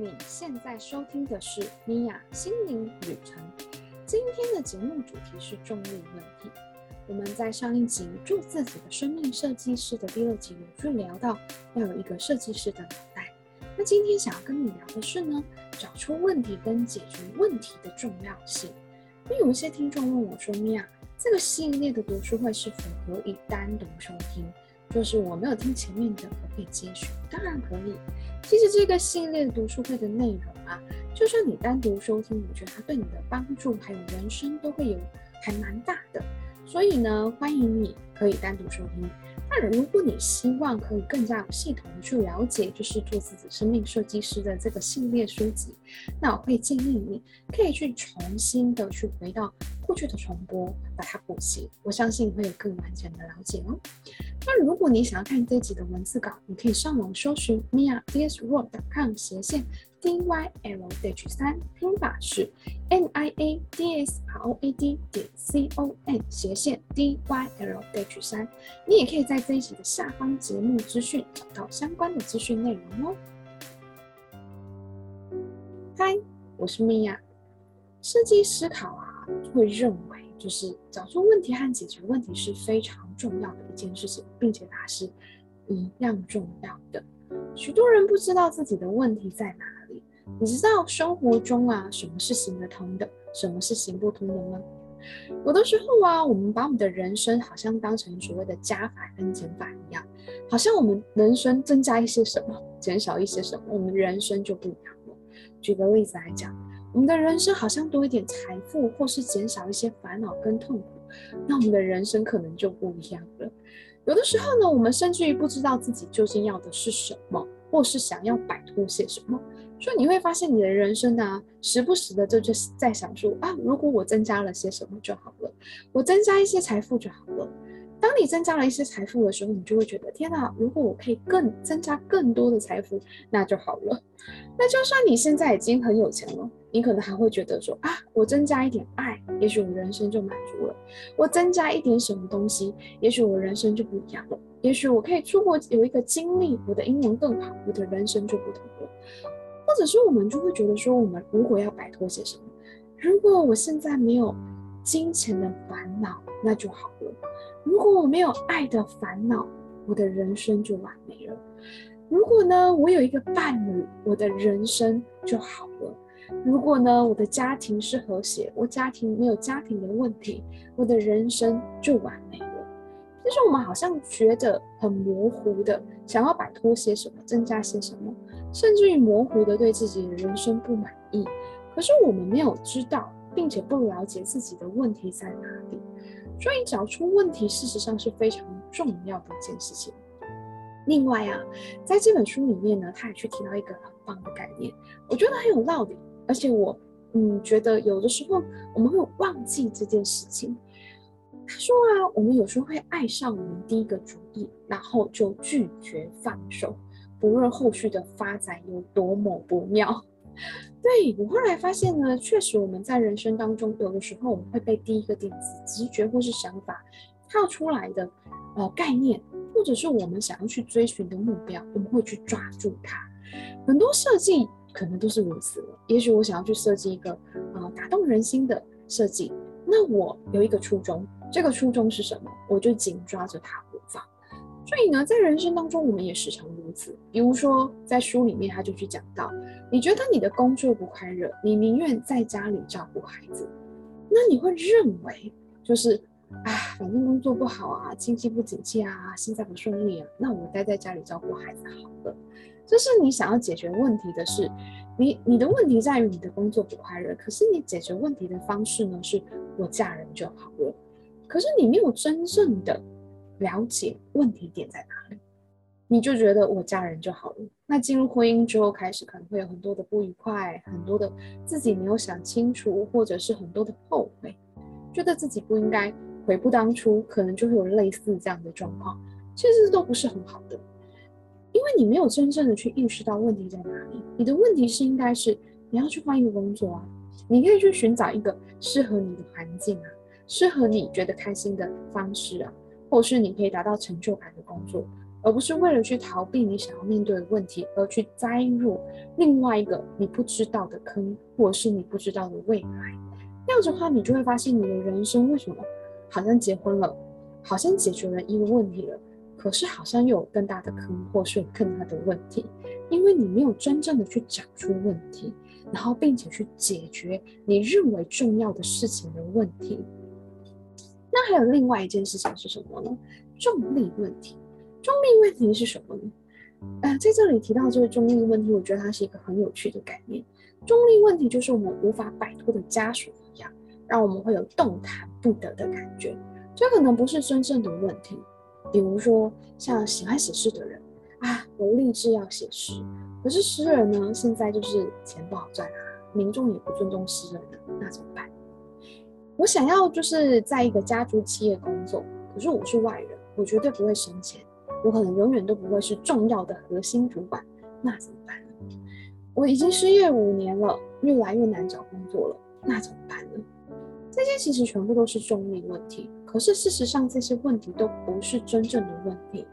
你现在收听的是米娅心灵旅程。今天的节目主题是重力问题。我们在上一集《做自己的生命设计师》的第二集有去聊到要有一个设计师的脑袋。那今天想要跟你聊的是呢，找出问题跟解决问题的重要性。那有一些听众问我说：“米娅，这个系列的读书会是否可以单独收听？就是我没有听前面的，我可以接续？当然可以。其实这个系列读书会的内容啊，就算你单独收听，我觉得它对你的帮助还有人生都会有还蛮大的。所以呢，欢迎你可以单独收听。如果你希望可以更加有系统的去了解，就是做自己生命设计师的这个系列书籍，那我会建议你可以去重新的去回到过去的重播，把它补习，我相信会有更完整的了解哦。那如果你想要看这集的文字稿，你可以上网搜寻 miadsworld.com 斜线 D Y L H 三，拼法是 M I A D S R O A D 点 C O M 斜线 D Y L H 三。你也可以在这一集的下方节目资讯找到相关的资讯内容哦。嗨，我是 Mia。设计思考啊，会认为就是找出问题和解决问题是非常重要的一件事情，并且它是一样重要的。许多人不知道自己的问题在哪里。你知道生活中啊，什么是行得通的，什么是行不通的吗？有的时候啊，我们把我们的人生好像当成所谓的加法跟减法一样，好像我们人生增加一些什么，减少一些什么，我们人生就不一样了。举个例子来讲，我们的人生好像多一点财富，或是减少一些烦恼跟痛苦，那我们的人生可能就不一样了。有的时候呢，我们甚至于不知道自己究竟要的是什么，或是想要摆脱些什么。所以你会发现，你的人生呢、时不时的就就是在想说啊，如果我增加了些什么就好了，我增加一些财富就好了。当你增加了一些财富的时候，你就会觉得天哪，如果我可以更增加更多的财富，那就好了。那就算你现在已经很有钱了。你可能还会觉得说啊，我增加一点爱，也许我人生就满足了；我增加一点什么东西，也许我人生就不一样了。也许我可以出国有一个经历，我的英文更好，我的人生就不同了。或者是我们就会觉得说，我们如果要摆脱些什么，如果我现在没有金钱的烦恼，那就好了；如果我没有爱的烦恼，我的人生就完美了；如果呢，我有一个伴侣，我的人生就好了。如果呢，我的家庭是和谐，我家庭没有家庭的问题，我的人生就完美了。其实我们好像觉得很模糊的，想要摆脱些什么，增加些什么，甚至于模糊的对自己的人生不满意。可是我们没有知道，并且不了解自己的问题在哪里，所以找出问题，事实上是非常重要的一件事情。另外啊，在这本书里面呢，他也去提到一个很棒的概念，我觉得很有道理。而且我，嗯，觉得有的时候我们会忘记这件事情。他说啊，我们有时候会爱上我们第一个主意，然后就拒绝放手，不论后续的发展有多么不妙。对，我后来发现呢，确实我们在人生当中，有的时候我们会被第一个点子、直觉或是想法跳出来的呃概念，或者是我们想要去追寻的目标，我们会去抓住它。很多设计。可能都是如此。也许我想要去设计一个、呃、打动人心的设计，那我有一个初衷，这个初衷是什么？我就紧抓着它不放。所以呢，在人生当中，我们也时常如此。比如说，在书里面他就去讲到，你觉得你的工作不快乐，你宁愿在家里照顾孩子，那你会认为就是啊，反正工作不好啊，经济不景气啊，现在不顺利啊，那我待在家里照顾孩子好了。这是你想要解决问题的是，你你的问题在于你的工作不快乐，可是你解决问题的方式呢，是我嫁人就好了，可是你没有真正的了解问题点在哪里，你就觉得我嫁人就好了。那进入婚姻之后开始可能会有很多的不愉快，很多的自己没有想清楚，或者是很多的后悔，觉得自己不应该悔不当初，可能就会有类似这样的状况，其实都不是很好的。因为你没有真正的去意识到问题在哪里，你的问题是应该是你要去换一个工作啊，你可以去寻找一个适合你的环境啊，适合你觉得开心的方式啊，或是你可以达到成就感的工作，而不是为了去逃避你想要面对的问题，而去栽入另外一个你不知道的坑，或者是你不知道的未来。这样子的话，你就会发现你的人生为什么好像结婚了，好像解决了一个问题了，可是好像又有更大的坑，或是更大的问题，因为你没有真正的去找出问题，然后并且去解决你认为重要的事情的问题。那还有另外一件事情是什么呢？重力问题。重力问题是什么呢？呃，在这里提到这个重力问题，我觉得它是一个很有趣的概念。重力问题就是我们无法摆脱的枷锁，让我们会有动弹不得的感觉。这可能不是真正的问题。比如说，像喜欢写诗的人啊，我立志要写诗，可是诗人呢，现在就是钱不好赚啊，民众也不尊重诗人了，那怎么办？我想要就是在一个家族企业工作，可是我是外人，我绝对不会升迁。我可能永远都不会是重要的核心主管，那怎么办？我已经失业五年了，越来越难找工作了，那怎么办呢？这些其实全部都是重力问题，可是事实上这些问题都不是真正的问题，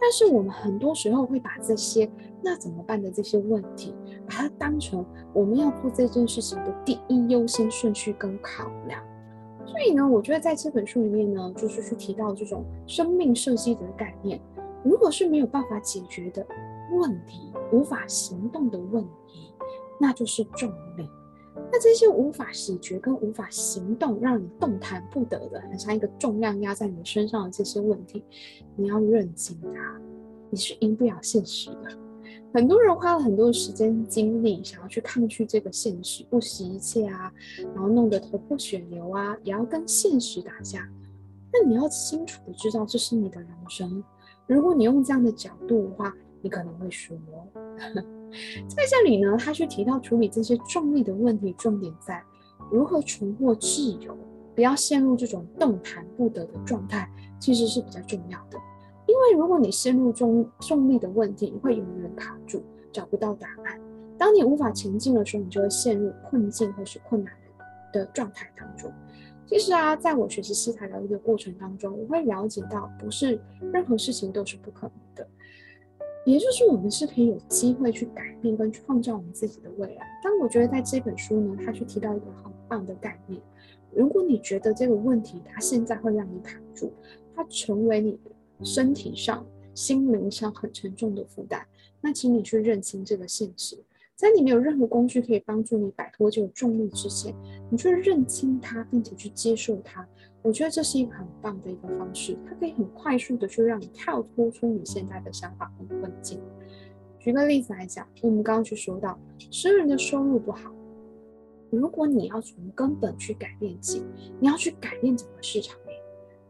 但是我们很多时候会把这些那怎么办的这些问题，把它当成我们要做这件事情的第一优先顺序跟考量。所以呢，我觉得在这本书里面呢，就是去提到这种生命设计的概念。如果是没有办法解决的问题，无法行动的问题，那就是重力。那这些无法解决跟无法行动，让你动弹不得的，很像一个重量压在你身上的这些问题，你要认清它，你是赢不了现实的。很多人花了很多时间精力，想要去抗拒这个现实，不惜一切啊，然后弄得头破血流啊，也要跟现实打架。那你要清楚的知道，这是你的人生。如果你用这样的角度的话，你可能会输哦。在这里呢，他去提到处理这些重力的问题，重点在如何重获自由，不要陷入这种动弹不得的状态，其实是比较重要的。因为如果你陷入重重力的问题，你会永远卡住，找不到答案。当你无法前进的时候，你就会陷入困境或是困难的状态当中。其实啊，在我学习西塔疗愈的过程当中，我会了解到，不是任何事情都是不可能的，也就是我们是可以有机会去改变跟创造我们自己的未来。但我觉得在这本书呢，他去提到一个很棒的概念：如果你觉得这个问题它现在会让你卡住，它成为你身体上、心灵上很沉重的负担，那请你去认清这个现实。在你没有任何工具可以帮助你摆脱这个重力之前，你去认清它，并且去接受它。我觉得这是一个很棒的一个方式，它可以很快速的去让你跳脱出你现在的想法和困境。举个例子来讲，我们刚刚去说到，诗人的收入不好，如果你要从根本去改变起，你要去改变整个市场面，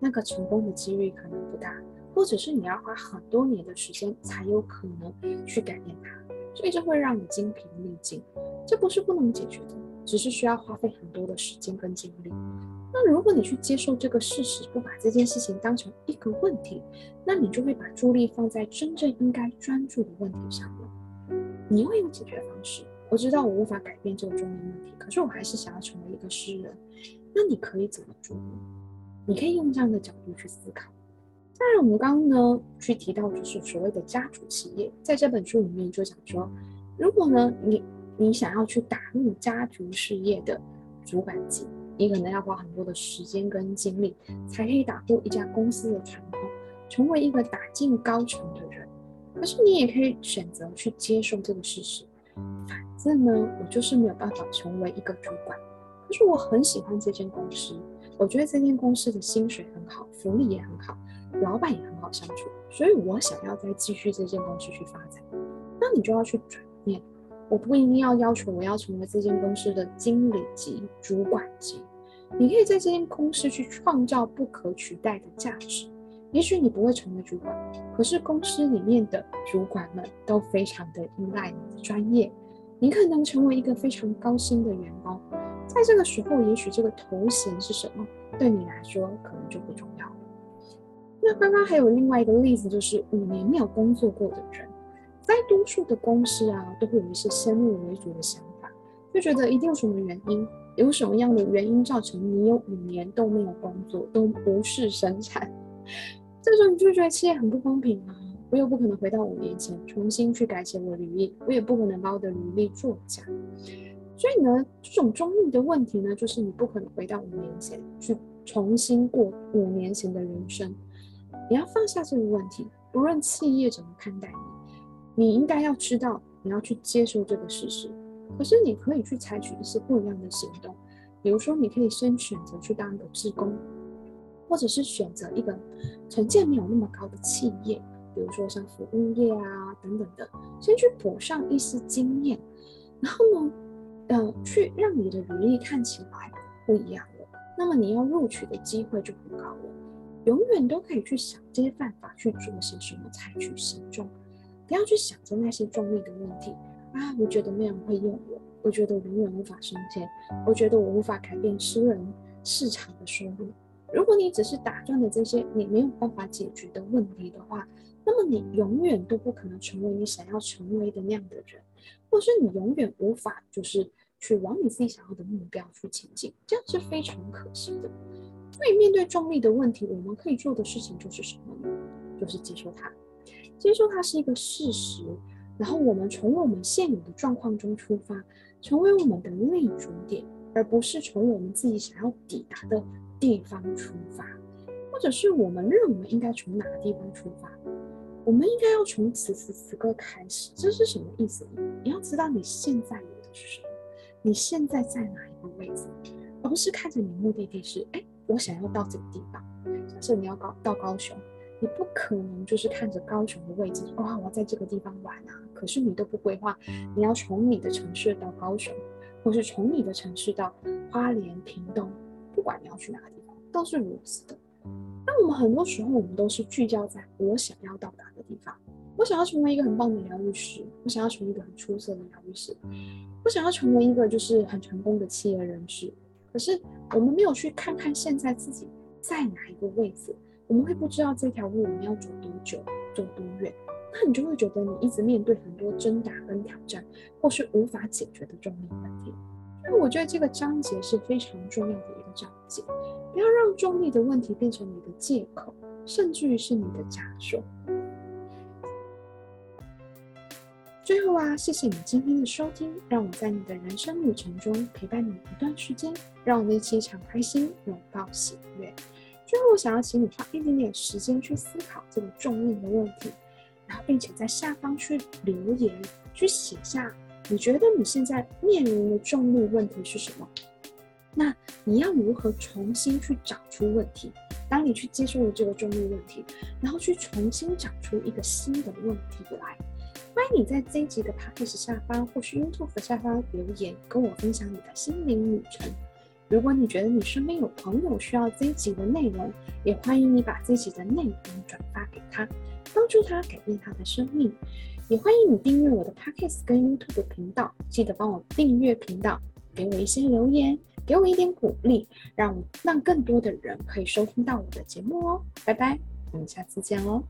那个成功的几率可能不大，或者是你要花很多年的时间才有可能去改变它。所以这会让你精疲力尽，这不是不能解决的，只是需要花费很多的时间跟精力。那如果你去接受这个事实，不把这件事情当成一个问题，那你就会把注意力放在真正应该专注的问题上了。你会有解决方式。我知道我无法改变这个重力问题，可是我还是想要成为一个诗人。那你可以怎么做呢？你可以用这样的角度去思考。当然，我们刚刚呢去提到就是所谓的家族企业，在这本书里面就讲说，如果呢你你想要去打入家族事业的主管级，你可能要花很多的时间跟精力，才可以打破一家公司的传统，成为一个打进高层的人。可是你也可以选择去接受这个事实，反正呢我就是没有办法成为一个主管，可是我很喜欢这间公司，我觉得这间公司的薪水很好，福利也很好。老板也很好相处，所以我想要再继续这间公司去发展。那你就要去转念，我不一定要要求我要成为这间公司的经理级、主管级，你可以在这间公司去创造不可取代的价值。也许你不会成为主管，可是公司里面的主管们都非常的依赖你的专业，你可能成为一个非常高薪的员工。在这个时候，也许这个头衔是什么，对你来说可能就不重要了。那刚刚还有另外一个例子，就是五年没有工作过的人，在多数的公司啊，都会有一些先入为主的想法，就觉得一定有什么原因，有什么样的原因造成你有五年都没有工作，都不是生产，这时候你就觉得企业很不公平啊，我又不可能回到五年前重新去改写我的履历，我也不可能把我的履历作假。所以呢，这种中立的问题呢，就是你不可能回到五年前去重新过五年前的人生。你要放下这个问题，不论企业怎么看待你，你应该要知道，你要去接受这个事实。可是你可以去采取一些不一样的行动，比如说，你可以先选择去当一个志工。或者是选择一个成见没有那么高的企业，比如说像服务业啊等等的，先去补上一些经验，然后呢，呃，去让你的履历看起来不一样了。那么你要录取的机会就不高了。永远都可以去想这些办法去做些什么，采取行动，不要去想着那些重力的问题啊。我觉得没有人会用我，我觉得我永远无法升迁，我觉得我无法改变私人市场的收入。如果你只是打转的这些你没有办法解决的问题的话，那么你永远都不可能成为你想要成为的那样的人，或是你永远无法就是去往你自己想要的目标去前进，这样是非常可惜的。所以面对重力的问题，我们可以做的事情就是什么呢？就是接受它，接受它是一个事实，然后我们从我们现有的状况中出发，成为我们的立足点，而不是从我们自己想要抵达的。地方出发，或者是我们认为应该从哪个地方出发？我们应该要从此时此刻开始。这是什么意思？你要知道你现在有的是什么，你现在在哪一个位置，而不是看着你目的地是，哎，我想要到这个地方。假设你要高到高雄，你不可能就是看着高雄的位置，哇，我要在这个地方玩啊。可是你都不规划，你要从你的城市到高雄，或是从你的城市到花莲、屏东。不管你要去哪个地方，都是如此的。那我们很多时候，我们都是聚焦在我想要到达的地方。我想要成为一个很棒的疗愈师，我想要成为一个很出色的疗愈师，我想要成为一个就是很成功的企业人士。可是我们没有去看看现在自己在哪一个位置，我们会不知道这条路我们要走多久，走多远。那你就会觉得你一直面对很多挣扎跟挑战，或是无法解决的重力问题。因为我觉得这个章节是非常重要的一个章节，不要让重力的问题变成你的借口，甚至于是你的枷锁。最后啊，谢谢你今天的收听，让我在你的人生旅程中陪伴你一段时间，让我们一起敞开心，拥抱喜悦。最后，我想要请你花一点点时间去思考这个重力的问题，然后并且在下方去留言，去写下。你觉得你现在面临的重力问题是什么？那你要如何重新去找出问题？当你去接受了这个重力问题，然后去重新找出一个新的问题来。欢迎你在这一集的 Podcast 下方或是 YouTube 下方留言，跟我分享你的心灵旅程。如果你觉得你身边有朋友需要这一集的内容，也欢迎你把这一集的内容转发给他，帮助他改变他的生命。也欢迎你订阅我的 Podcast 跟 YouTube 频道，记得帮我订阅频道，给我一些留言，给我一点鼓励，让让更多的人可以收听到我的节目哦。拜拜，我们下次见哦。